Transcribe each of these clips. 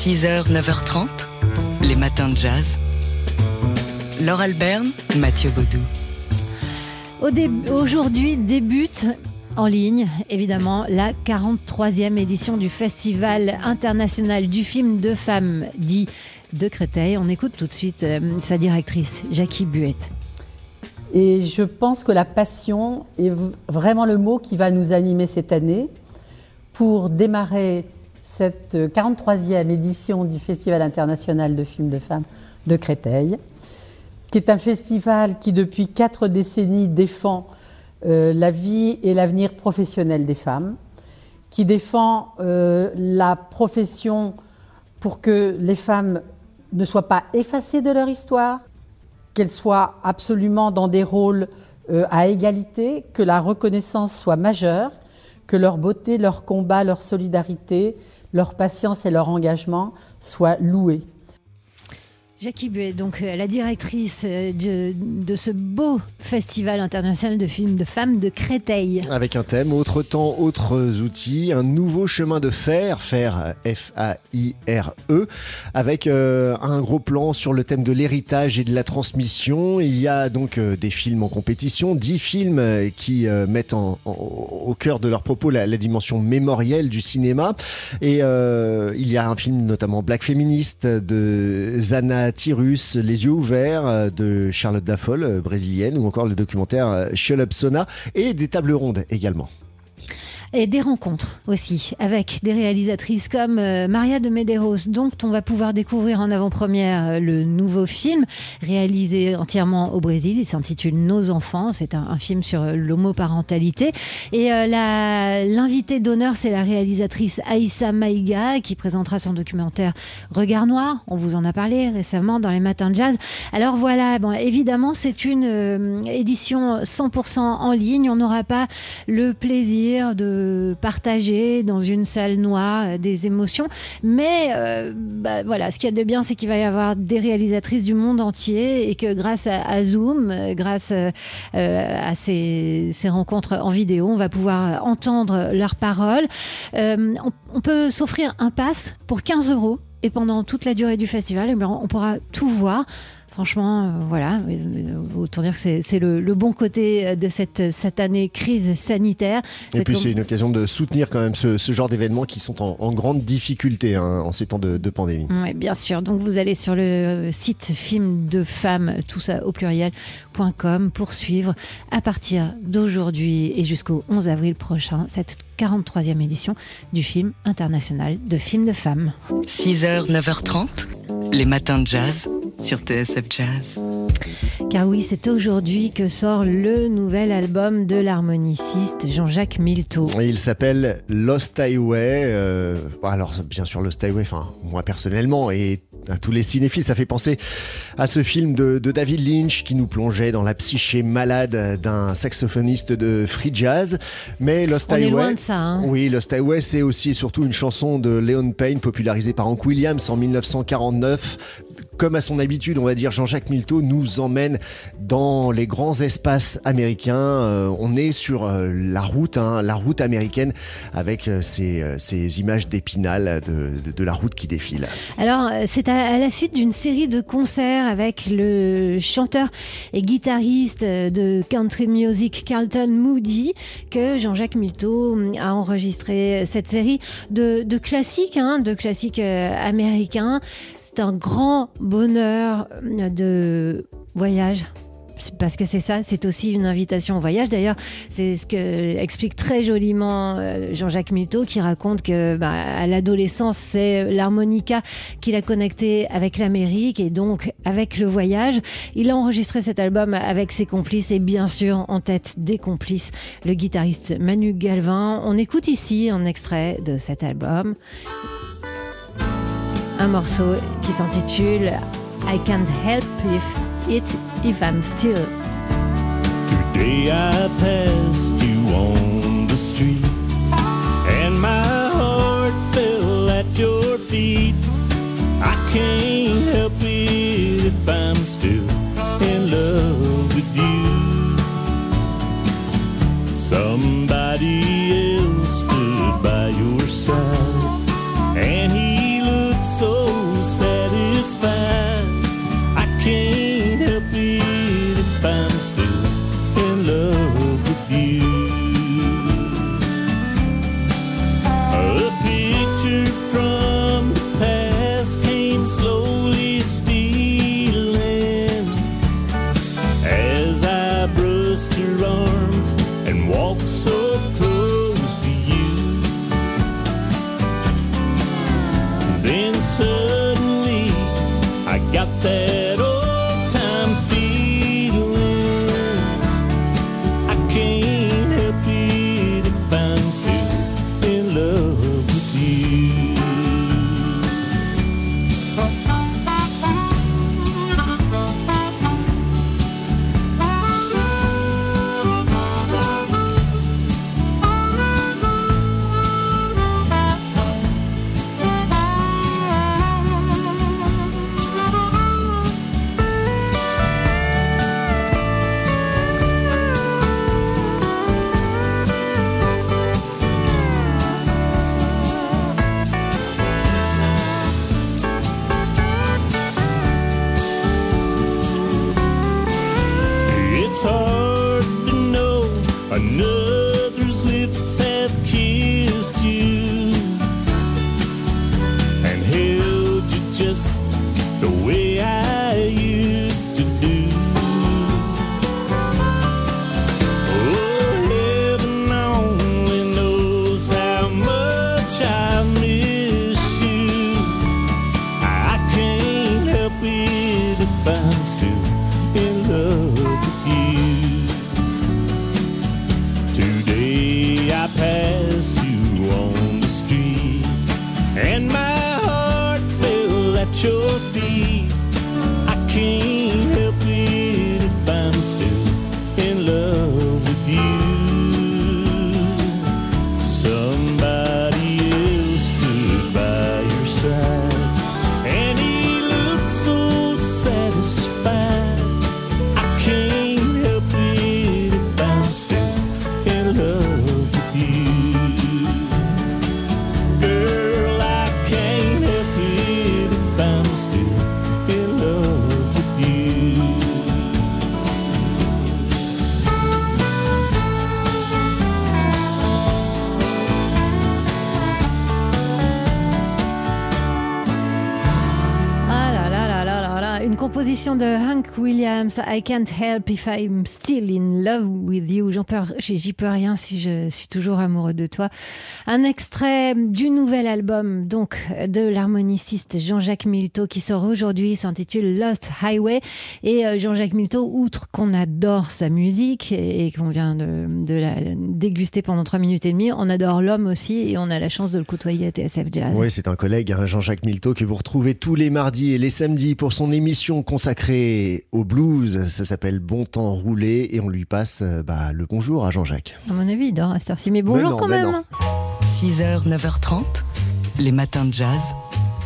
6h, 9h30, les matins de jazz. Laure Alberne, Mathieu Baudou. Aujourd'hui débute en ligne, évidemment, la 43e édition du Festival international du film de femmes dit de Créteil. On écoute tout de suite euh, sa directrice, Jackie Buette. Et je pense que la passion est vraiment le mot qui va nous animer cette année pour démarrer cette 43e édition du Festival international de films de femmes de Créteil, qui est un festival qui depuis quatre décennies défend euh, la vie et l'avenir professionnel des femmes, qui défend euh, la profession pour que les femmes ne soient pas effacées de leur histoire, qu'elles soient absolument dans des rôles euh, à égalité, que la reconnaissance soit majeure, que leur beauté, leur combat, leur solidarité, leur patience et leur engagement soient loués. Jackie Buet, donc euh, la directrice euh, de, ce beau festival international de films de femmes de Créteil. Avec un thème, autre temps, autres outils, un nouveau chemin de fer, fer F-A-I-R-E, avec euh, un gros plan sur le thème de l'héritage et de la transmission. Il y a donc des films en compétition, dix films qui mettent au cœur de leur propos la, dimension mémorielle du cinéma. Et il y a un film notamment Black Féministe de Zana Tyrus, Les yeux ouverts euh, de Charlotte Dafolle, euh, brésilienne, ou encore le documentaire euh, Shut Up Sona, et des tables rondes également. Et des rencontres aussi avec des réalisatrices comme euh, Maria de Medeiros, dont on va pouvoir découvrir en avant-première euh, le nouveau film réalisé entièrement au Brésil. Il s'intitule Nos enfants. C'est un, film sur euh, l'homoparentalité. Et l'invité d'honneur, c'est la réalisatrice Aïssa Maïga qui présentera son documentaire Regard Noir. On vous en a parlé récemment dans les matins de jazz. Alors voilà, bon, évidemment, c'est une édition 100% en ligne. On n'aura pas le plaisir de partager dans une salle noire euh, des émotions. Mais euh, bah, voilà, ce qu'il y a de bien, c'est qu'il va y avoir des réalisatrices du monde entier et que grâce à, Zoom, euh, grâce à ces, rencontres en vidéo, on va pouvoir entendre leurs paroles. on, peut s'offrir un pass pour 15 euros et pendant toute la durée du festival, eh on pourra tout voir. Franchement, euh, voilà, euh, autant dire que c'est le, bon côté de cette, cette année crise sanitaire. Et puis c'est une occasion de soutenir quand même ce, genre d'événements qui sont en, grande difficulté hein, en ces temps de, pandémie. Oui, bien sûr. Donc vous allez sur le site film de femmes, tout ça au pluriel.com pour suivre à partir d'aujourd'hui et jusqu'au 11 avril prochain cette 43e édition du film international de films de femmes. 6h, 9h30, les matins de jazz sur TSF Jazz. Car oui, c'est aujourd'hui que sort le nouvel album de l'harmoniciste Jean-Jacques Milteau. Il s'appelle Lost Highway. Euh, alors, bien sûr, Lost Highway, enfin, moi personnellement, et à tous les cinéphiles, ça fait penser à ce film de, David Lynch qui nous plongeait dans la psyché malade d'un saxophoniste de free jazz. Mais Lost Highway. Est loin de ça, hein. Oui, Lost Highway, c'est aussi et surtout une chanson de Leon Payne popularisée par Hank Williams en 1949 comme à son habitude, on va dire, Jean-Jacques Milteau nous emmène dans les grands espaces américains. Euh, on est sur euh, la route, hein, la route américaine, avec euh, ces, images d'épinal de, la route qui défile. Alors, c'est à, la suite d'une série de concerts avec le chanteur et guitariste de country music Carlton Moody que Jean-Jacques Milteau a enregistré cette série de, classiques, hein, de classiques américains. C'est un grand bonheur de voyage parce que c'est ça, c'est aussi une invitation au voyage. D'ailleurs, c'est ce que explique très joliment euh, Jean-Jacques Milteau, qui raconte que bah, à l'adolescence, c'est l'harmonica qui l'a connecté avec l'Amérique et donc avec le voyage. Il a enregistré cet album avec ses complices et bien sûr en tête des complices, le guitariste Manu Galvin. On écoute ici un extrait de cet album un morceau qui s'intitule I can't help if it if I'm still. Today I passed you on the street and my heart fell at your feet. I can't help it if I'm still against No. Hank Williams, I Can't Help If I'm Still in Love With You. J'en peux, j'y peux rien si je suis toujours amoureux de toi. Un extrait du nouvel album, donc, de l'harmoniciste Jean-Jacques Milteau qui sort aujourd'hui, s'intitule Lost Highway. Et euh, Jean-Jacques Milteau, outre qu'on adore sa musique et, et qu'on vient de, de la déguster pendant trois minutes et demie, on adore l'homme aussi et on a la chance de le côtoyer à TSF Jazz. Oui, c'est un collègue, hein, Jean-Jacques Milteau, que vous retrouvez tous les mardis et les samedis pour son émission consacrée au blues. Ça s'appelle Bon Temps Roulé et on lui passe euh, bah, le bonjour à Jean-Jacques. À mon avis, il dort à cette heure-ci. Mais bonjour non, quand même. non. 6h, 9h30, les matins de jazz.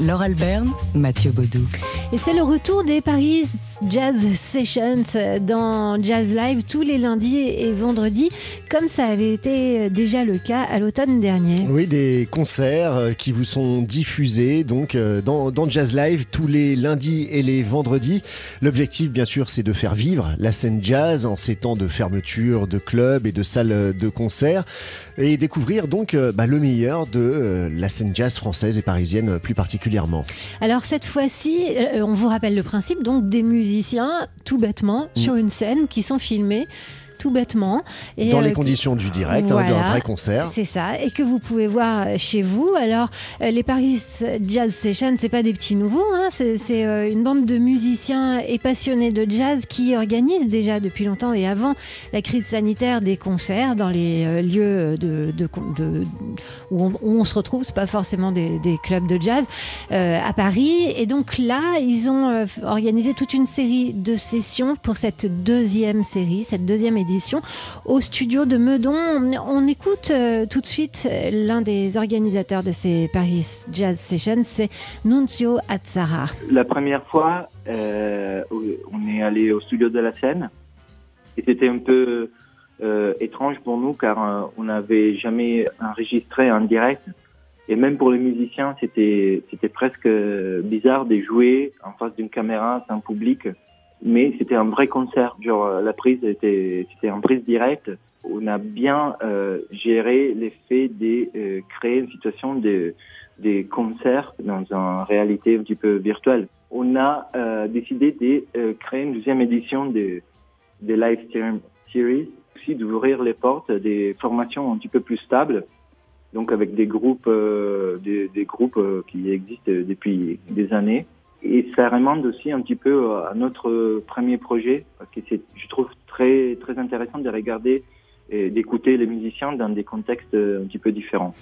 Laure Alberne, Mathieu Baudou. Et c'est le retour des Paris Jazz Sessions dans Jazz Live tous les lundis et vendredis, comme ça avait été déjà le cas à l'automne dernier. Oui, des concerts euh, qui vous sont diffusés donc euh, dans, dans Jazz Live tous les lundis et les vendredis. L'objectif, bien sûr, c'est de faire vivre la scène jazz en ces temps de fermeture de clubs et de salles de concert et découvrir donc euh, bah, le meilleur de la scène jazz française et parisienne plus particulièrement. Alors cette fois-ci, on vous rappelle le principe, donc des musiciens, tout bêtement, Mm. sur une scène qui sont filmés. Tout bêtement. Et, Dans les euh, conditions du direct, hein, voilà. d'un vrai concert. C'est ça, et que vous pouvez voir euh, chez vous. Alors, euh, les Paris Jazz Sessions, c'est pas des petits nouveaux, hein, c'est une bande de musiciens et passionnés de jazz qui organisent déjà depuis longtemps et avant la crise sanitaire des concerts dans les lieux de, de- de- où, on, où on se retrouve. C'est pas forcément des, des clubs de jazz euh, à Paris. Et donc là, ils ont organisé toute une série de sessions pour cette deuxième série, cette deuxième édition au studio de Meudon. On écoute euh, tout de suite euh, l'un des organisateurs de ces Paris Jazz Sessions, c'est Nunzio Azzara. La première fois, euh, on est allé au studio de la scène et c'était un peu étrange pour nous car on n'avait jamais enregistré en direct et même pour les musiciens c'était c'était presque bizarre de jouer en face d'une caméra sans public mais c'était un vrai concert genre euh, la prise était c'était en prise directe on a bien euh, géré l'effet de euh, créer une situation de des concerts dans une réalité un petit peu virtuelle. On a décidé de créer une deuxième édition de, de Live Stream Series, aussi d'ouvrir les portes des formations un petit peu plus stables donc avec des groupes, des, groupes qui existent depuis des années. Et ça remonte aussi un petit peu à notre premier projet, parce que je trouve très très intéressant de regarder et d'écouter les musiciens dans des contextes un petit peu différents.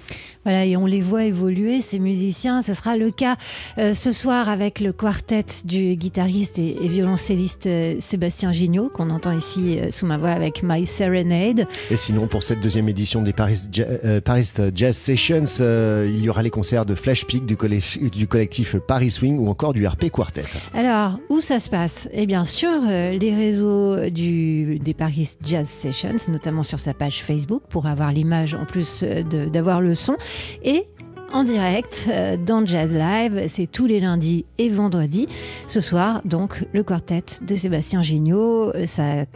Voilà, et on les voit évoluer, ces musiciens. Ce sera le cas euh, ce soir avec le quartet du guitariste et, et violoncelliste euh, Sébastien Gignot, qu'on entend ici euh, sous ma voix avec My Serenade. Et sinon, pour cette deuxième édition des Paris, Ja- euh, Paris Jazz Sessions, euh, il y aura les concerts de Flash Peak du, collec- du collectif Paris Swing ou encore du RP Quartet. Alors, où ça se passe? Eh bien, sur euh, les réseaux du, des Paris Jazz Sessions, notamment sur sa page Facebook, pour avoir l'image en plus euh, d'avoir le son. Et en direct euh, dans Jazz Live, c'est tous les lundis et vendredis. Ce soir, donc, le quartet de Sébastien Gignot, euh, ça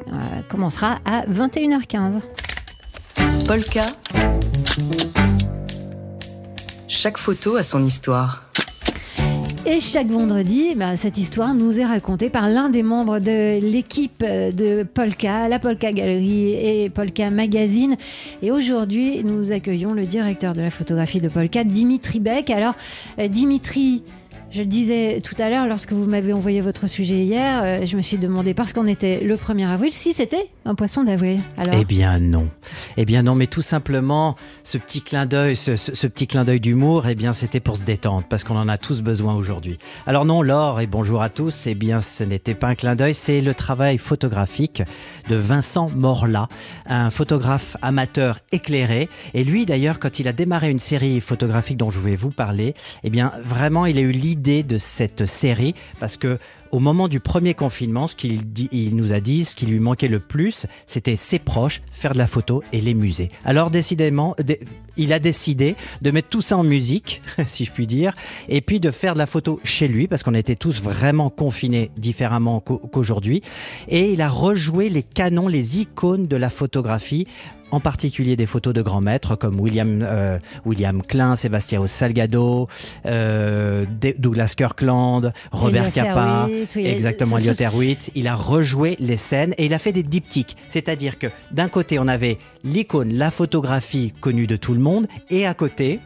commencera à 21h15. Polka. Chaque photo a son histoire. Et chaque vendredi, ben, cette histoire nous est racontée par l'un des membres de l'équipe de Polka, la Polka Galerie et Polka Magazine. Et aujourd'hui, nous accueillons le directeur de la photographie de Polka, Dimitri Beck. Alors, euh, Dimitri, je le disais tout à l'heure, lorsque vous m'avez envoyé votre sujet hier, euh, je me suis demandé, parce qu'on était le 1er avril, si c'était un poisson d'avril. Eh bien non. Eh bien non, mais tout simplement, ce petit clin d'œil, ce, petit clin d'œil d'humour, eh bien c'était pour se détendre, parce qu'on en a tous besoin aujourd'hui. Alors non, Laure, et bonjour à tous, eh bien ce n'était pas un clin d'œil, c'est le travail photographique de Vincent Morla, un photographe amateur éclairé. Et lui d'ailleurs, quand il a démarré une série photographique dont je voulais vous parler, eh bien vraiment il a eu l'idée de cette série, parce que au moment du premier confinement, ce qu'il nous a dit, ce qui lui manquait le plus, c'était ses proches, faire de la photo et les musées. Alors décidément, dé- il a décidé de mettre tout ça en musique, si je puis dire, et puis de faire de la photo chez lui, parce qu'on était tous vraiment confinés différemment qu'au- qu'aujourd'hui. Et il a rejoué les canons, les icônes de la photographie en particulier des photos de grands maîtres comme William, euh, William Klein, Sébastien Salgado, euh, Douglas Kirkland, Robert Elias Capa, Erwitt, oui, exactement Elliot Erwitt. Il a rejoué les scènes et il a fait des diptyques. C'est-à-dire que d'un côté, on avait l'icône, la photographie connue de tout le monde, et à côté,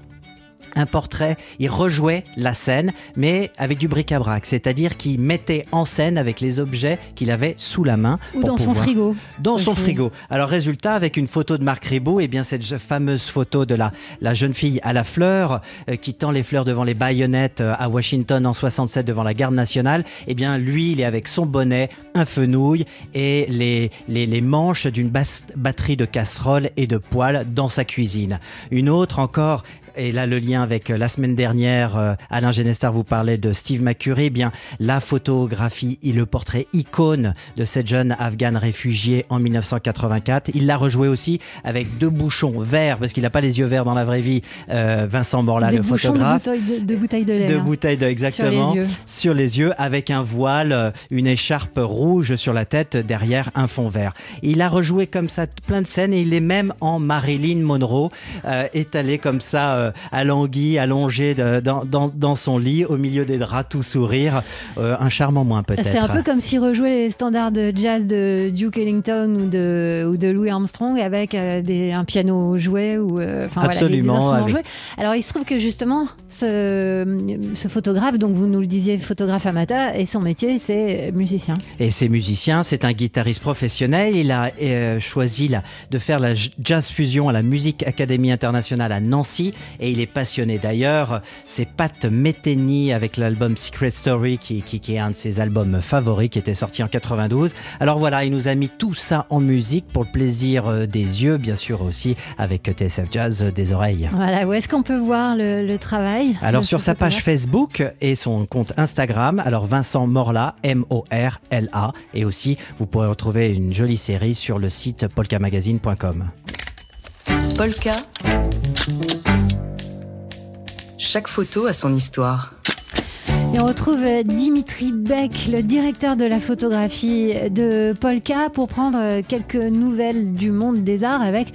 un portrait, il rejouait la scène, mais avec du bric-à-brac, c'est-à-dire qu'il mettait en scène avec les objets qu'il avait sous la main. ou dans son frigo. dans son frigo. Alors résultat, avec une photo de Marc Ribot, et bien cette fameuse photo de la, la jeune fille à la fleur, euh, qui tend les fleurs devant les baïonnettes euh, à Washington en 67 devant la garde nationale, et bien lui, il est avec son bonnet, un fenouil et les, les, les manches d'une batterie de casseroles et de poêles dans sa cuisine. Une autre encore et là le lien avec euh, la semaine dernière, euh, Alain Genestar vous parlait de Steve McCurry, eh bien la photographie et le portrait icône de cette jeune afghane réfugiée en 1984. Il l'a rejoué aussi avec deux bouchons verts, parce qu'il n'a pas les yeux verts dans la vraie vie, euh, Vincent Borla, Des le bouchons de photographe. bouteilles de, de bouteilles de lait. De hein, bouteilles de, sur exactement les yeux. sur les yeux avec un voile, une écharpe rouge sur la tête, derrière un fond vert. Il a rejoué comme ça plein de scènes et il est même en Marilyn Monroe, euh, étalé comme ça, euh, alangui, allongé de- dans, dans- dans son lit, au milieu des draps, tout sourire. Euh, un charme en moins peut-être. C'est un peu comme s'il rejouait les standards de jazz de Duke Ellington ou de, ou de Louis Armstrong avec euh, des, un piano joué ou euh, enfin, voilà, des- instruments avec- joués. Alors il se trouve que justement ce, ce photographe, donc vous nous le disiez, photographe amateur, et son métier c'est musicien. Et c'est musicien, c'est un guitariste professionnel. Il a euh, choisi de faire la jazz fusion à la Musique Académie Internationale à Nancy. Et il est passionné d'ailleurs. C'est Pat Metheny avec l'album Secret Story, qui, qui- qui est un de ses albums favoris, qui était sorti en 92. Alors voilà, il nous a mis tout ça en musique pour le plaisir euh, des yeux, bien sûr aussi, avec TSF Jazz euh, des oreilles. Voilà, où est-ce qu'on peut voir le, le travail Alors sur sa page Facebook et son compte Instagram, alors Vincent Morla, M-O-R-L-A, et aussi vous pourrez retrouver une jolie série sur le site polkamagazine.com. Polka. Chaque photo a son histoire. Et on retrouve euh, Dimitri Beck, le directeur de la photographie de Polka, pour prendre euh, quelques nouvelles du monde des arts avec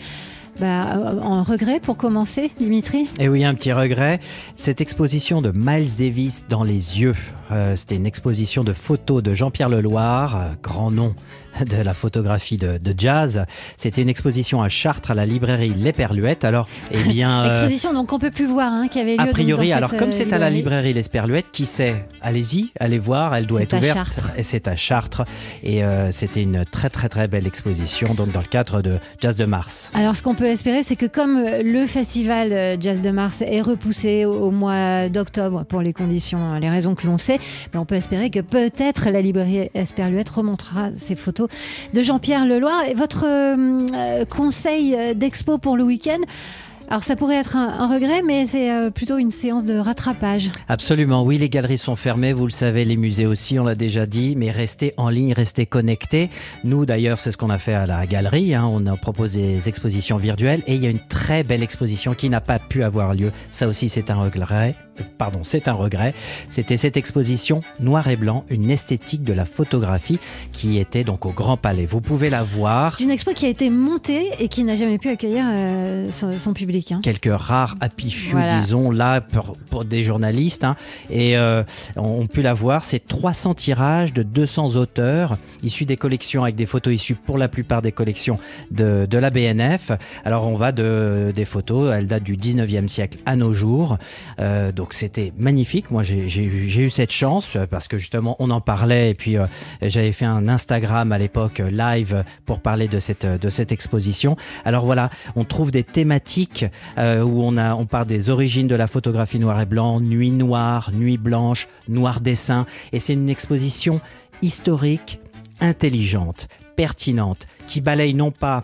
Bah, euh, en regret pour commencer, Dimitri Et oui, un petit regret. Cette exposition de Miles Davis dans les yeux, euh, c'était une exposition de photos de Jean-Pierre Leloir, euh, grand nom de la photographie de, de jazz. C'était une exposition à Chartres, à la librairie Les Perluettes. Alors, eh bien. euh, Exposition donc on peut plus voir, hein, qui avait lieu a donc priori, dans alors cette, comme c'est à la librairie. Les Perluettes, qui sait? Allez-y, allez voir, elle doit être à ouverte. Chartres. Et c'est à Chartres. Et c'était une très très très belle exposition, donc dans le cadre de Jazz de Mars. Alors, ce qu'on peut espérer, c'est que comme euh, le festival euh, Jazz de Mars est repoussé au, mois d'octobre pour les conditions, euh, les raisons que l'on sait, on peut espérer que peut-être la librairie Esperluette remontera ces photos de Jean-Pierre Leloir. Votre conseil d'expo pour le week-end alors ça pourrait être un, regret, mais c'est euh, plutôt une séance de rattrapage. Absolument, oui, les galeries sont fermées, vous le savez, les musées aussi, on l'a déjà dit, mais restez en ligne, restez connectés. Nous, d'ailleurs, c'est ce qu'on a fait à la galerie, hein, on a proposé des expositions virtuelles et il y a une très belle exposition qui n'a pas pu avoir lieu. Ça aussi, c'est un regret. Pardon, c'est un regret. C'était cette exposition noir et blanc, une esthétique de la photographie qui était donc au Grand Palais. Vous pouvez la voir. C'est une expo qui a été montée et qui n'a jamais pu accueillir euh, son, son public. hein. quelques rares happy few, Voilà. disons, là, pour, pour des journalistes. hein. Et euh, on peut la voir, c'est 300 tirages de 200 auteurs, issus des collections, avec des photos issues pour la plupart des collections de, de la BNF. Alors on va de, des photos, elles datent du 19e siècle à nos jours. Euh, donc c'était magnifique. Moi, j'ai eu cette chance, euh, parce que justement, on en parlait, et puis euh, j'avais fait un Instagram à l'époque euh, live pour parler de cette, exposition. Alors voilà, on trouve des thématiques où on, a, on des origines de la photographie noir et blanc, nuit noire, nuit blanche, noir dessin. Et c'est une exposition historique, intelligente, pertinente, qui balaye non pas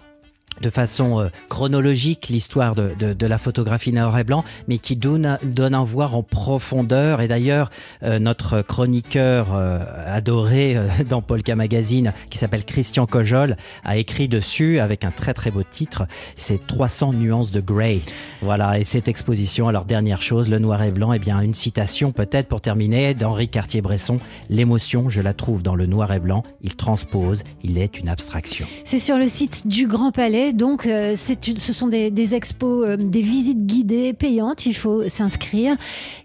de façon euh, chronologique l'histoire de, de- la photographie noir et blanc, mais qui donne, donne à voir en profondeur. Et d'ailleurs, euh, notre chroniqueur euh, adoré dans Polka Magazine, qui s'appelle Christian Cojol, a écrit dessus avec un très très beau titre, c'est 300 nuances de grey. Voilà, et cette exposition, alors dernière chose, le noir et blanc, eh bien une citation peut-être pour terminer d'Henri Cartier-Bresson, l'émotion, je la trouve dans le noir et blanc, il transpose, il est une abstraction. C'est sur le site du Grand Palais, donc euh, ce sont des, expos, euh, des visites guidées payantes, il faut s'inscrire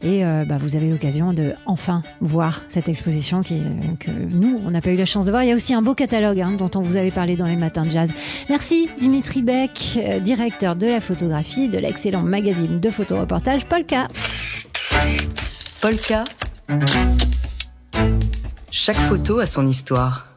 et euh, bah, vous avez l'occasion de enfin voir cette exposition que nous, on n'a pas eu la chance de voir. Il y a aussi un beau catalogue hein, dont on vous avait parlé dans les matins de jazz. Merci Dimitri Beck, directeur de la photographie de l'excellent magazine de photoreportage Polka. Polka. Chaque photo a son histoire.